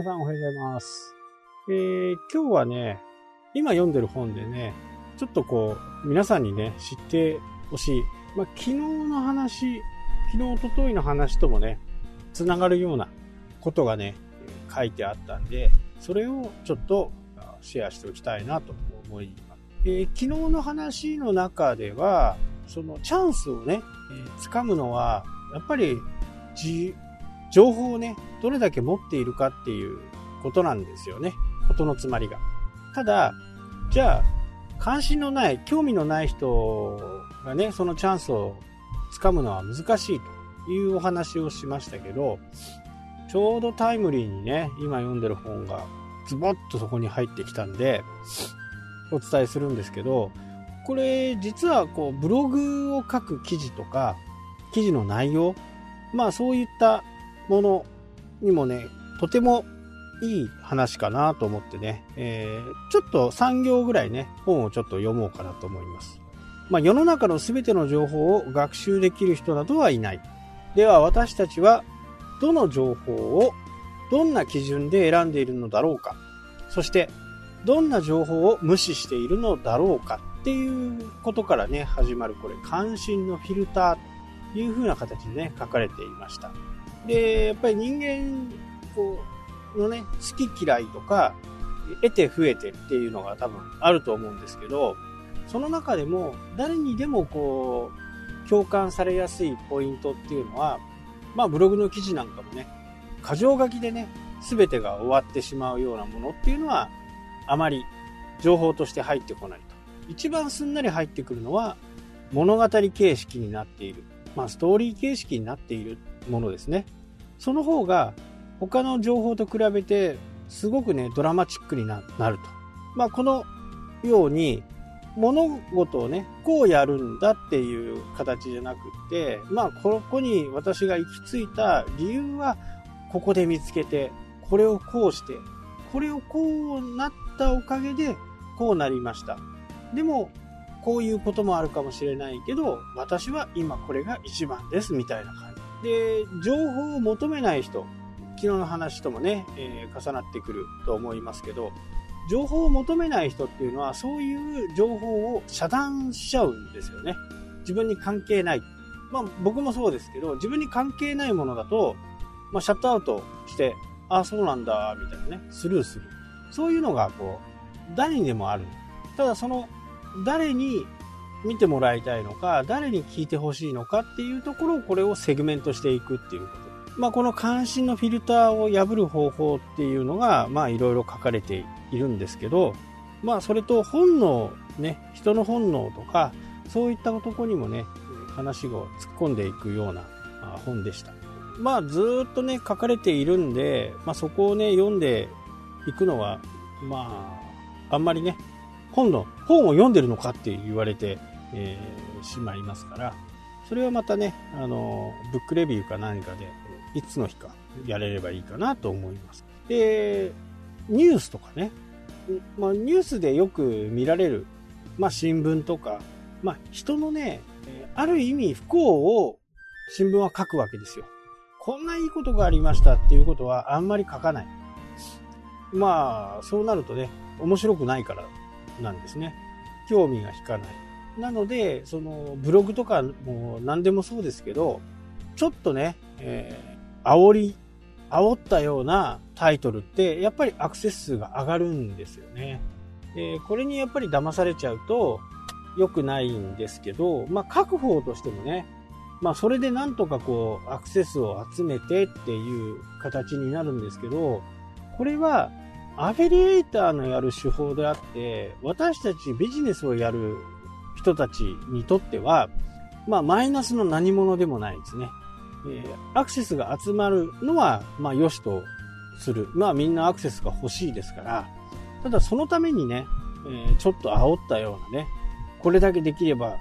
皆さんおはようございます。えー、今日はね、今読んでる本でね、ちょっとこう、皆さんにね、知ってほしい。まあ、昨日の話、昨日、おとといの話ともね、つながるようなことがね、書いてあったんで、それをちょっとシェアしておきたいなと思います。えー、昨日の話の中では、そのチャンスをね、えー、掴むのは、やっぱり情報をね、どれだけ持っているかっていうことなんですよね。ことのつまりが。ただ、じゃあ、関心のない、興味のない人がね、そのチャンスをつかむのは難しいというお話をしましたけど、ちょうどタイムリーにね、今読んでる本がズボッとそこに入ってきたんで、お伝えするんですけど、これ実はこうブログを書く記事とか、記事の内容、まあそういったものにもね、とてもいい話かなと思ってね、えー、ちょっと3行ぐらいね、本をちょっと読もうかなと思います。まあ世の中の全ての情報を学習できる人などはいない。では私たちはどの情報をどんな基準で選んでいるのだろうか。そしてどんな情報を無視しているのだろうかっていうことからね、始まるこれ関心のフィルターという風な形でね、書かれていました。で、やっぱり人間こうのね、好き嫌いとか、得て増えてっていうのが多分あると思うんですけど、その中でも誰にでもこう、共感されやすいポイントっていうのは、まあブログの記事なんかもね、箇条書きでね、全てが終わってしまうようなものっていうのは、あまり情報として入ってこないと。一番すんなり入ってくるのは、物語形式になっている。まあ、ストーリー形式になっているものですね。その方が他の情報と比べてすごくね、ドラマチックになると。まあ、このように物事をね、こうやるんだっていう形じゃなくって、まあ、ここに私が行き着いた理由は、ここで見つけて、これをこうして、これをこうなったおかげで、こうなりました。でも、こういうこともあるかもしれないけど、私は今これが一番ですみたいな感じ。で、情報を求めない人、昨日の話ともね、えー、重なってくると思いますけど、情報を求めない人っていうのはそういう情報を遮断しちゃうんですよね。自分に関係ない。まあ僕もそうですけど、自分に関係ないものだと、まあシャットアウトして、ああ、そうなんだ、みたいなね、スルーする。そういうのがこう、誰にでもある。ただその誰に見てもらいたいのか、誰に聞いてほしいのかっていうところをこれをセグメントしていくっていうこと。まあ、この関心のフィルターを破る方法っていうのが、まあ、いろいろ書かれているんですけど、まあ、それと本能、ね、人の本能とか、そういったとこにもね、話を突っ込んでいくような本でした。まあ、ずっとね、書かれているんで、まあ、そこをね、読んでいくのは、まあ、あんまりね、本の、本を読んでるのかって言われて、えー、しまいますから、それはまたね、あの、ブックレビューか何かで、いつの日かやれればいいかなと思います。で、ニュースとかね、まあ、ニュースでよく見られる、まあ、新聞とか、まあ、人のね、ある意味不幸を新聞は書くわけですよ。こんないいことがありましたっていうことはあんまり書かない。まあ、そうなるとね、面白くないからなんですね。興味が引かない。なので、そのブログとかも何でもそうですけど、ちょっとね、えー、煽り、煽ったようなタイトルって、やっぱりアクセス数が上がるんですよね。で、これにやっぱり騙されちゃうと良くないんですけど、まあ、書く方としてもね、まあ、それでなんとかこう、アクセスを集めてっていう形になるんですけど、これはアフィリエイターのやる手法であって、私たちビジネスをやる人たちにとっては、まあ、マイナスの何者でもないですね。えー、アクセスが集まるのは、まあ、良しとする。まあ、みんなアクセスが欲しいですから、ただそのためにね、えー、ちょっと煽ったようなね、これだけできれば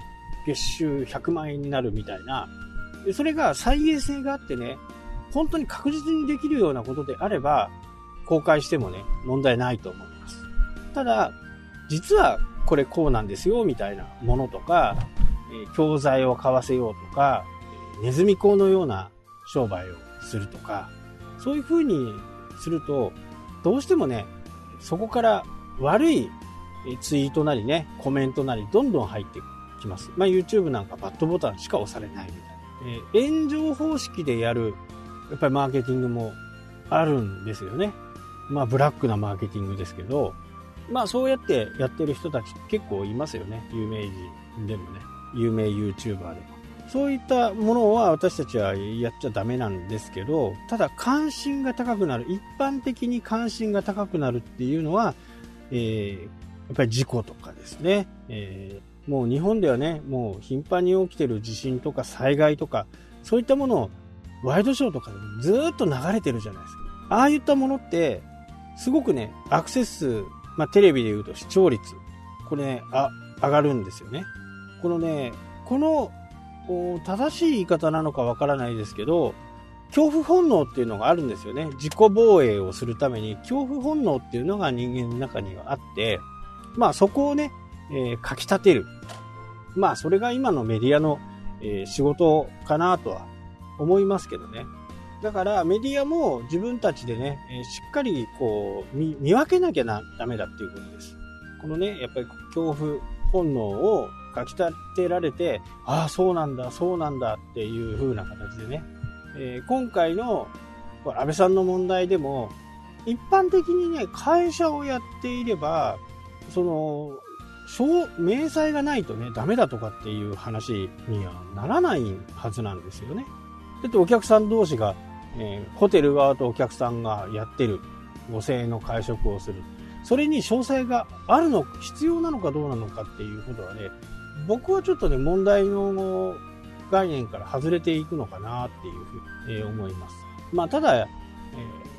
月収100万円になるみたいな、それが再現性があってね、本当に確実にできるようなことであれば、公開してもね、問題ないと思います。ただ、実はこれこうなんですよ、みたいなものとか、え教材を買わせようとか、ネズミ講のような商売をするとか、そういう風にすると、どうしてもね、そこから悪いツイートなりね、コメントなりどんどん入ってきます。まあ、YouTube なんかバットボタンしか押されないみたいな。えー、炎上方式でやる、やっぱりマーケティングもあるんですよね。まあ、ブラックなマーケティングですけど、まあ、そうやってやってる人たち結構いますよね。有名人でもね。有名 YouTuber でも。そういったものは私たちはやっちゃダメなんですけど、ただ関心が高くなる、一般的に関心が高くなるっていうのは、えー、やっぱり事故とかですね、えー、もう日本ではね、もう頻繁に起きてる地震とか災害とか、そういったものをワイドショーとかでずっと流れてるじゃないですか。ああいったものって、すごくね、アクセス数、まあテレビで言うと視聴率、これね、あ、上がるんですよね。このね、この正しい言い方なのかわからないですけど、恐怖本能っていうのがあるんですよね。自己防衛をするために恐怖本能っていうのが人間の中にはあって、まあそこをね、えー、書き立てる。まあそれが今のメディアの、えー、仕事かなとは思いますけどね。だからメディアも自分たちでね、え、しっかりこう見見分けなきゃなダメだっていうことです。このね、やっぱり恐怖本能を書き立てられて、ああ、そうなんだ、そうなんだっていう風な形でね、えー、今回の安倍さんの問題でも、一般的にね、会社をやっていれば、その、明細がないとね、ダメだとかっていう話にはならないはずなんですよね。だってお客さん同士が、えー、ホテル側とお客さんがやってる5000円の会食をする。それに詳細があるの、必要なのかどうなのかっていうことはね、僕はちょっとね、問題の概念から外れていくのかなっていうふうに、え思います。まあ、ただ、えー、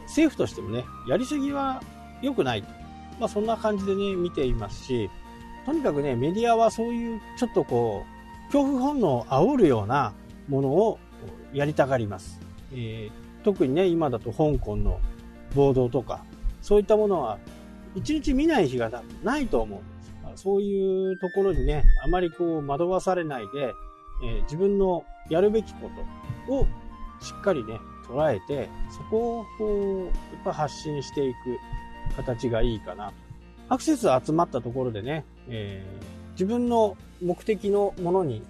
政府としてもね、やりすぎは良くないと。まあ、そんな感じでね、見ていますし、とにかくね、メディアはそういうちょっとこう、恐怖本能を煽るようなものをやりたがります。えー、特にね、今だと香港の暴動とか、そういったものは、一日見ない日がないと思うんです。そういうところにね、あまりこう惑わされないで、えー、自分のやるべきことをしっかりね、捉えて、そこをこう、やっぱ発信していく形がいいかな。アクセス集まったところでね、えー、自分の目的のものに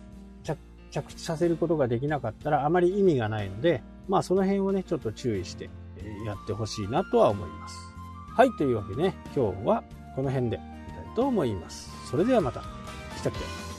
着地させることができなかったらあまり意味がないので、まあその辺をね、ちょっと注意してやってほしいなとは思います。はい、というわけでね、今日はこの辺でいきたい。と思います。それではまた。来たっけ